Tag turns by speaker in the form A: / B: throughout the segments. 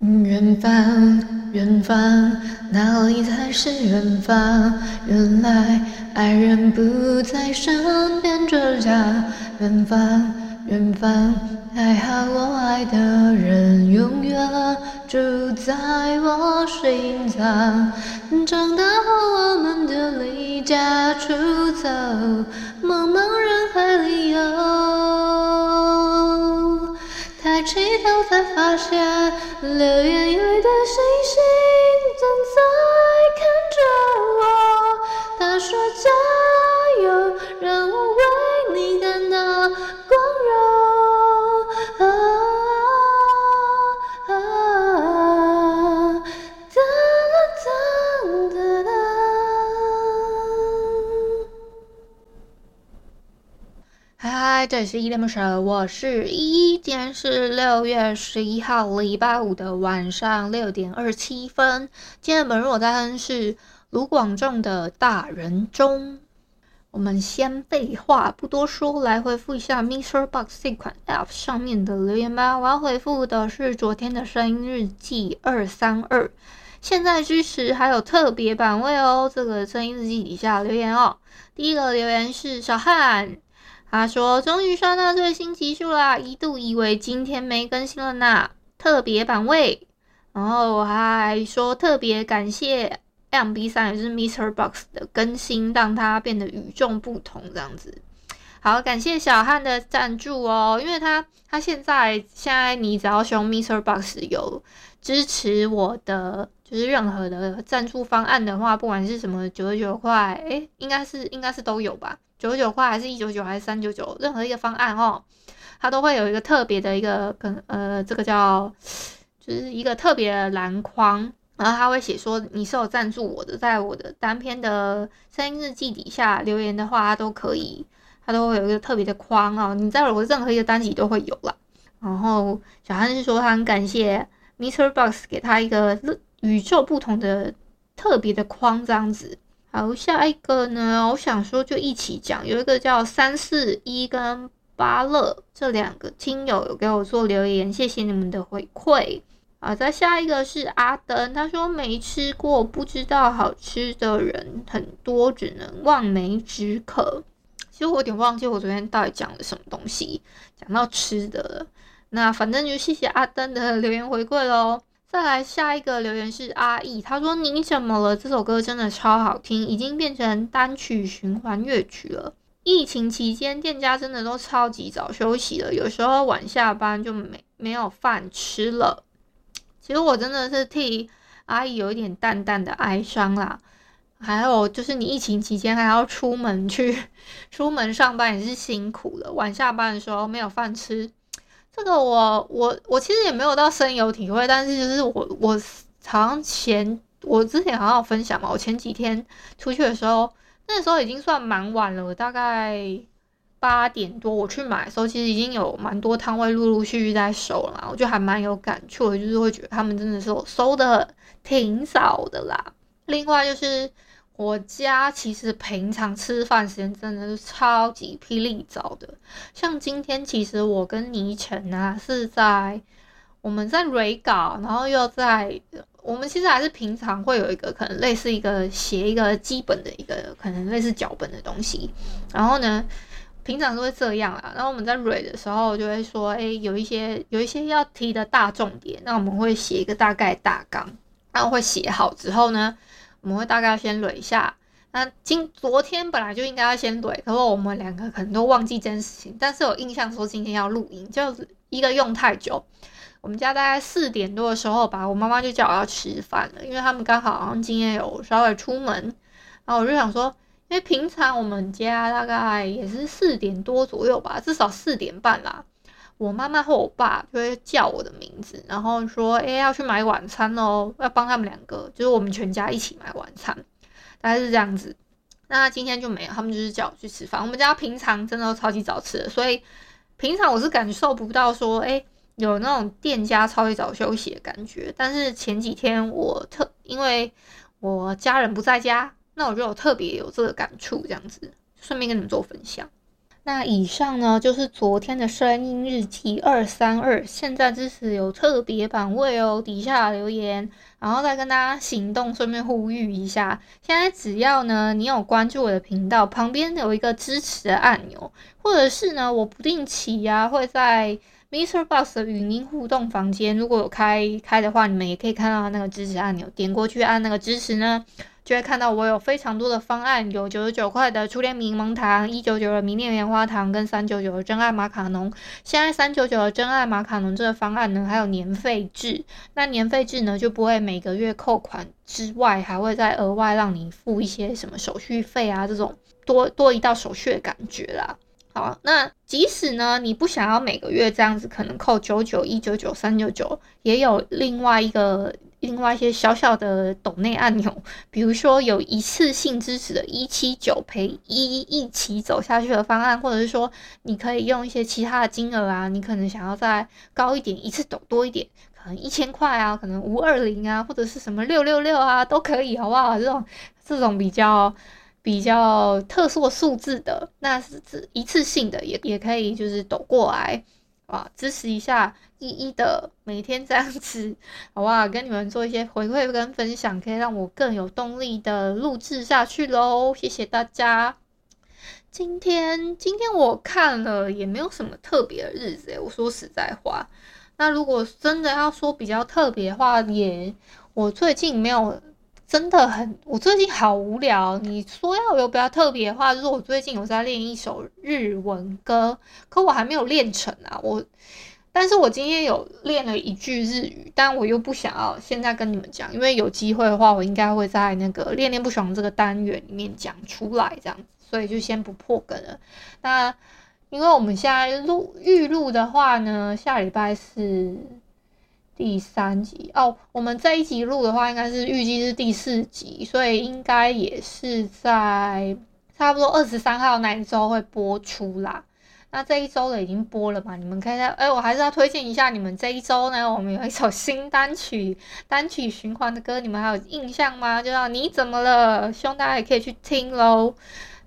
A: 远方，远方，哪里才是远方？原来爱人不在身边，这家。远方，远方，还好我爱的人永远住在我心脏。长大后，我们就离家出走，茫茫人海里游。抬起头才发现，流言蜚语的星星里是依依恋不舍，我是依依。今天是六月十一号，礼拜五的晚上六点二十七分。今天的本日我在哼是卢广仲的《大人中》。我们先废话不多说，来回复一下 Mr. Box 这款 App 上面的留言吧。我要回复的是昨天的声音日记二三二，现在支持还有特别版位哦。这个声音日记底下留言哦，第一个留言是小汉。他说：“终于刷到最新集数啦，一度以为今天没更新了呢。特别版位，然后我还说特别感谢 MB3 也是 Mister Box 的更新，让它变得与众不同这样子。好，感谢小汉的赞助哦，因为他他现在现在你只要使用 Mister Box 有支持我的，就是任何的赞助方案的话，不管是什么九十九块，诶，应该是应该是都有吧。”九十九块还是一九九还是三九九，任何一个方案哦，它都会有一个特别的一个跟呃，这个叫就是一个特别的篮框，然后他会写说你是有赞助我的，在我的单篇的声音日记底下留言的话，它都可以，它都会有一个特别的框哦，你在我的任何一个单集都会有啦。然后小汉是说他很感谢 Mister Box 给他一个与众不同的特别的框这样子。好，下一个呢，我想说就一起讲。有一个叫三四一跟巴乐这两个听友有给我做留言，谢谢你们的回馈。好，再下一个是阿登，他说没吃过，不知道好吃的人很多，只能望梅止渴。其实我有点忘记我昨天到底讲了什么东西，讲到吃的了。那反正就谢谢阿登的留言回馈喽。再来下一个留言是阿易，他说你怎么了？这首歌真的超好听，已经变成单曲循环乐曲了。疫情期间，店家真的都超级早休息了，有时候晚下班就没没有饭吃了。其实我真的是替阿义有一点淡淡的哀伤啦。还有就是你疫情期间还要出门去出门上班也是辛苦了，晚下班的时候没有饭吃。这个我我我其实也没有到深有体会，但是就是我我好像前我之前好像有分享嘛，我前几天出去的时候，那时候已经算蛮晚了，我大概八点多我去买的时候，其实已经有蛮多摊位陆陆续续在收了，我就还蛮有感触，就是会觉得他们真的是收的挺早的啦。另外就是。我家其实平常吃饭时间真的是超级霹雳早的，像今天其实我跟倪晨啊是在我们在蕊稿，然后又在我们其实还是平常会有一个可能类似一个写一个基本的一个可能类似脚本的东西，然后呢平常都会这样啦，然后我们在蕊的时候就会说，诶，有一些有一些要提的大重点，那我们会写一个大概大纲，然后会写好之后呢。我们会大概先捋一下。那今昨天本来就应该要先捋，可是我们两个可能都忘记这件事情。但是有印象说今天要录音，就是一个用太久。我们家大概四点多的时候吧，我妈妈就叫我要吃饭了，因为他们刚好好像今天有稍微出门。然后我就想说，因为平常我们家大概也是四点多左右吧，至少四点半啦。我妈妈和我爸就会叫我的名字，然后说：“哎，要去买晚餐哦，要帮他们两个，就是我们全家一起买晚餐。”大概是这样子。那今天就没有，他们就是叫我去吃饭。我们家平常真的都超级早吃的，所以平常我是感受不到说，哎，有那种店家超级早休息的感觉。但是前几天我特因为我家人不在家，那我就有特别有这个感触，这样子顺便跟你们做分享。那以上呢，就是昨天的声音日记二三二，现在支持有特别版位哦，底下留言，然后再跟大家行动，顺便呼吁一下。现在只要呢，你有关注我的频道，旁边有一个支持的按钮，或者是呢，我不定期呀、啊、会在 Mr. Box 的语音互动房间，如果有开开的话，你们也可以看到那个支持按钮，点过去按那个支持呢。就会看到我有非常多的方案，有九十九块的初恋柠檬糖，一九九的迷恋棉花糖，跟三九九的真爱马卡龙。现在三九九的真爱马卡龙这个方案呢，还有年费制。那年费制呢，就不会每个月扣款之外，还会再额外让你付一些什么手续费啊，这种多多一道手续的感觉啦。好，那即使呢，你不想要每个月这样子，可能扣九九、一九九、三九九，也有另外一个。另外一些小小的抖内按钮，比如说有一次性支持的一七九陪一一起走下去的方案，或者是说你可以用一些其他的金额啊，你可能想要再高一点，一次抖多一点，可能一千块啊，可能五二零啊，或者是什么六六六啊，都可以，好不好？这种这种比较比较特殊数字的，那是指一次性的，也也可以就是抖过来。啊，支持一下一一的每天这样子，好不好？跟你们做一些回馈跟分享，可以让我更有动力的录制下去喽。谢谢大家。今天今天我看了也没有什么特别的日子诶，我说实在话。那如果真的要说比较特别的话，也我最近没有。真的很，我最近好无聊。你说要有比较特别的话，就是我最近有在练一首日文歌，可我还没有练成啊。我，但是我今天有练了一句日语，但我又不想要现在跟你们讲，因为有机会的话，我应该会在那个恋恋不爽这个单元里面讲出来，这样子，所以就先不破梗了。那因为我们现在录预录的话呢，下礼拜是。第三集哦，我们这一集录的话，应该是预计是第四集，所以应该也是在差不多二十三号那一周会播出啦。那这一周的已经播了嘛？你们可以在哎，我还是要推荐一下你们这一周呢，我们有一首新单曲，单曲循环的歌，你们还有印象吗？就叫你怎么了，希望大家也可以去听喽。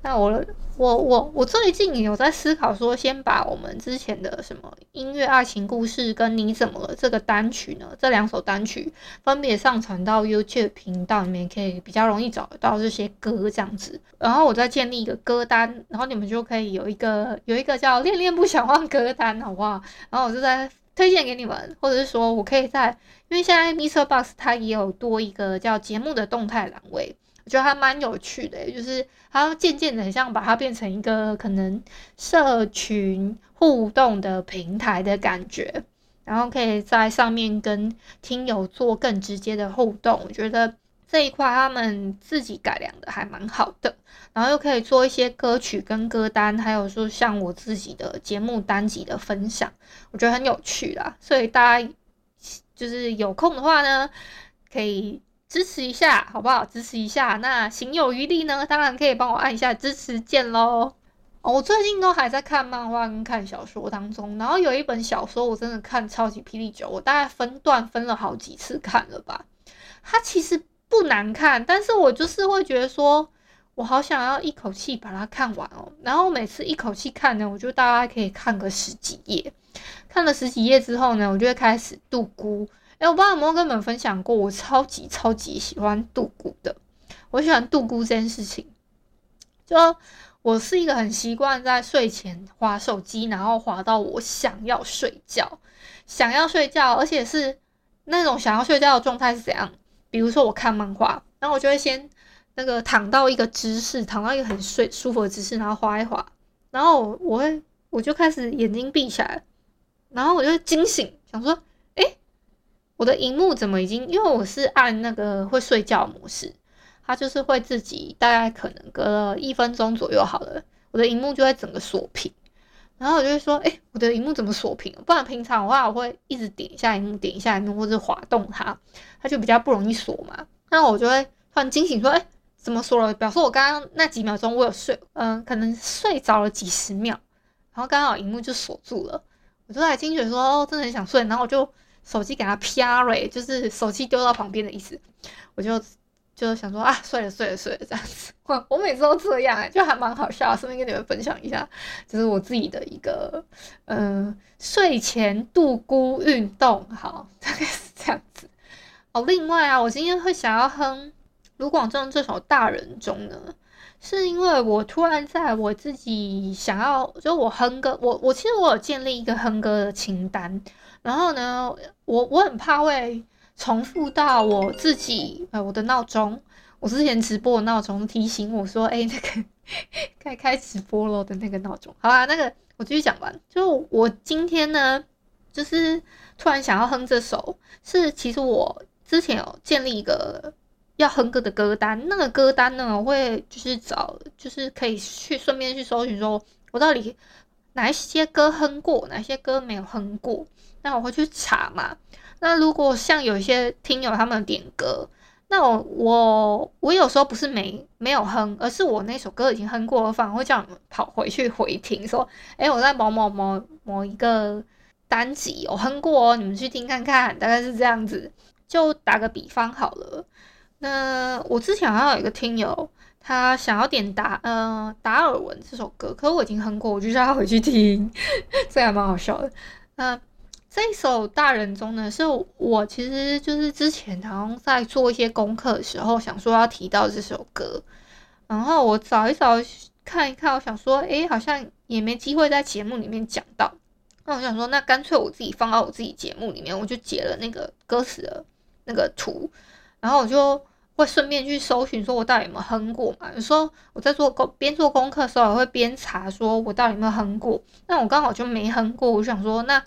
A: 那我我我我最近有在思考说，先把我们之前的什么音乐爱情故事跟你怎么了这个单曲呢，这两首单曲分别上传到 YouTube 频道里面，可以比较容易找得到这些歌这样子。然后我再建立一个歌单，然后你们就可以有一个有一个叫“恋恋不想忘”歌单，好不好？然后我就在推荐给你们，或者是说我可以在，因为现在 Mr. Box 它也有多一个叫节目的动态栏位。我觉得还蛮有趣的，就是它渐渐的像把它变成一个可能社群互动的平台的感觉，然后可以在上面跟听友做更直接的互动。我觉得这一块他们自己改良的还蛮好的，然后又可以做一些歌曲跟歌单，还有说像我自己的节目单集的分享，我觉得很有趣啦。所以大家就是有空的话呢，可以。支持一下好不好？支持一下，那行有余力呢？当然可以帮我按一下支持键喽。哦，我最近都还在看漫画跟看小说当中，然后有一本小说我真的看超级霹雳久，我大概分段分了好几次看了吧。它其实不难看，但是我就是会觉得说，我好想要一口气把它看完哦。然后每次一口气看呢，我就大概可以看个十几页。看了十几页之后呢，我就会开始度估。哎，我不知道有没有跟你们分享过，我超级超级喜欢度咕的。我喜欢度咕这件事情，就我是一个很习惯在睡前滑手机，然后滑到我想要睡觉，想要睡觉，而且是那种想要睡觉的状态是怎样？比如说我看漫画，然后我就会先那个躺到一个姿势，躺到一个很睡舒服的姿势，然后滑一滑，然后我会我就开始眼睛闭起来，然后我就惊醒，想说。我的荧幕怎么已经？因为我是按那个会睡觉模式，它就是会自己大概可能隔了一分钟左右好了，我的荧幕就会整个锁屏，然后我就会说，哎，我的荧幕怎么锁屏？不然平常的话，我会一直点一下荧幕，点一下荧幕，或者滑动它，它就比较不容易锁嘛。那我就会突然惊醒，说，哎，怎么锁了？表示我刚刚那几秒钟我有睡，嗯、可能睡着了几十秒，然后刚好荧幕就锁住了。我就来惊觉说，哦，真的很想睡，然后我就手机给它啪，就是手机丢到旁边的意思，我就。就想说啊，睡了睡了睡了这样子，我我每次都这样，就还蛮好笑，顺便跟你们分享一下，就是我自己的一个嗯、睡前度孤运动，好，大概是这样子。哦，另外啊，我今天会想要哼卢广仲这首《大人中》呢，是因为我突然在我自己想要，就我哼歌，我我其实我有建立一个哼歌的清单，然后呢，我我很怕会。重复到我自己，呃，我的闹钟，我之前直播的闹钟提醒我说，哎、那个该开直播了的那个闹钟。好啦，那个我继续讲完。就我今天呢，就是突然想要哼这首，是其实我之前有建立一个要哼歌的歌单，那个歌单呢，我会就是找，就是可以去顺便去搜寻，说我到底哪一些歌哼过，哪些歌没有哼过，那我会去查嘛。那如果像有一些听友他们点歌，那我我我有时候不是没没有哼，而是我那首歌已经哼过了，反而会叫你们跑回去回听，说，哎，我在某某某某一个单集有哼过哦，你们去听看看，大概是这样子。就打个比方好了，那我之前好像有一个听友，他想要点达呃达尔文这首歌，可是我已经哼过，我就叫他回去听，这还蛮好笑的。那。这一首《大人中》呢，是我其实就是之前好像在做一些功课的时候，想说要提到这首歌，然后我找一找看一看，我想说，诶，好像也没机会在节目里面讲到，那我想说，那干脆我自己放到我自己节目里面，我就截了那个歌词的那个图，然后我就会顺便去搜寻，说我到底有没有哼过嘛？有时候我在做功边做功课的时候，我会边查，说我到底有没有哼过，那我刚好就没哼过，我想说那。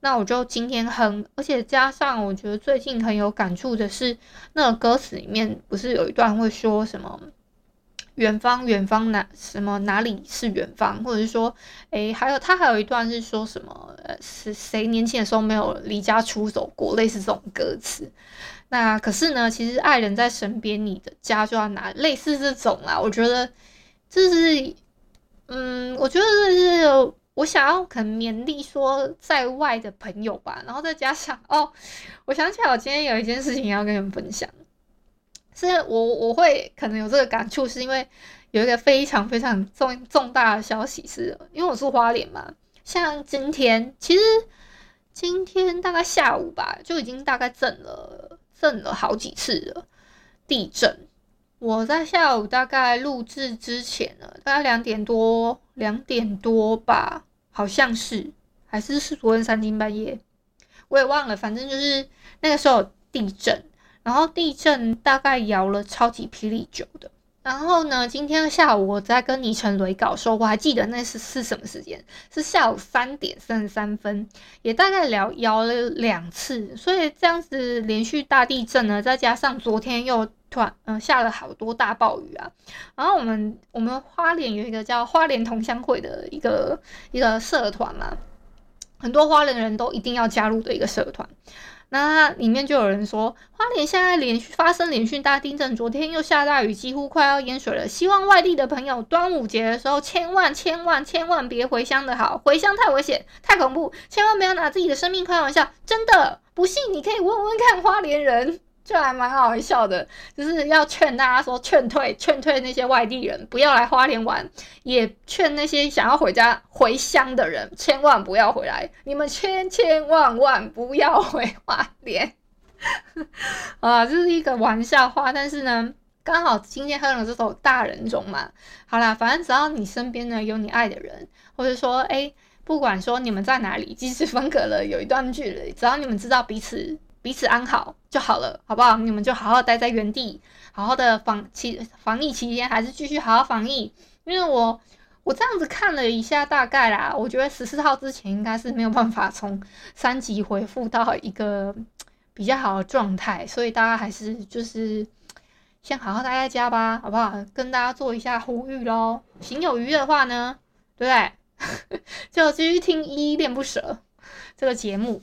A: 那我就今天哼，而且加上我觉得最近很有感触的是，那个歌词里面不是有一段会说什么“远方，远方哪什么哪里是远方”，或者是说，诶，还有他还有一段是说什么“呃，是谁年轻的时候没有离家出走过”，类似这种歌词。那可是呢，其实爱人在身边，你的家就要哪类似这种啦。我觉得这是，嗯，我觉得这是。我想要可能勉励说在外的朋友吧，然后再加上哦，我想起来我今天有一件事情要跟你们分享，是我我会可能有这个感触，是因为有一个非常非常重重大的消息是，因为我住花莲嘛，像今天其实今天大概下午吧，就已经大概震了震了好几次了地震。我在下午大概录制之前呢，大概两点多两点多吧。好像是，还是是昨天三更半夜，我也忘了。反正就是那个时候地震，然后地震大概摇了超级霹雳久的。然后呢，今天下午我在跟倪晨雷搞的时候，我还记得那是是什么时间，是下午三点三十三分，也大概摇摇了两次。所以这样子连续大地震呢，再加上昨天又。突然，嗯，下了好多大暴雨啊！然后我们我们花莲有一个叫花莲同乡会的一个一个社团嘛，很多花莲人都一定要加入的一个社团。那里面就有人说，花莲现在连续发生连续大地震，昨天又下大雨，几乎快要淹水了。希望外地的朋友端午节的时候千万千万千万别回乡的好，回乡太危险太恐怖，千万不要拿自己的生命开玩笑。真的，不信你可以问问看花莲人。就还蛮好笑的，就是要劝大家说，劝退劝退那些外地人不要来花莲玩，也劝那些想要回家回乡的人千万不要回来，你们千千万万不要回花莲 啊！这是一个玩笑话，但是呢，刚好今天哼了这首《大人中》嘛，好啦，反正只要你身边呢有你爱的人，或者说哎，不管说你们在哪里，即使分隔了有一段距离，只要你们知道彼此。彼此安好就好了，好不好？你们就好好待在原地，好好的防期防疫期间，还是继续好好防疫。因为我我这样子看了一下，大概啦，我觉得十四号之前应该是没有办法从三级恢复到一个比较好的状态，所以大家还是就是先好好待在家吧，好不好？跟大家做一下呼吁喽。行有余的话呢，对不对？就继续听依依恋不舍这个节目。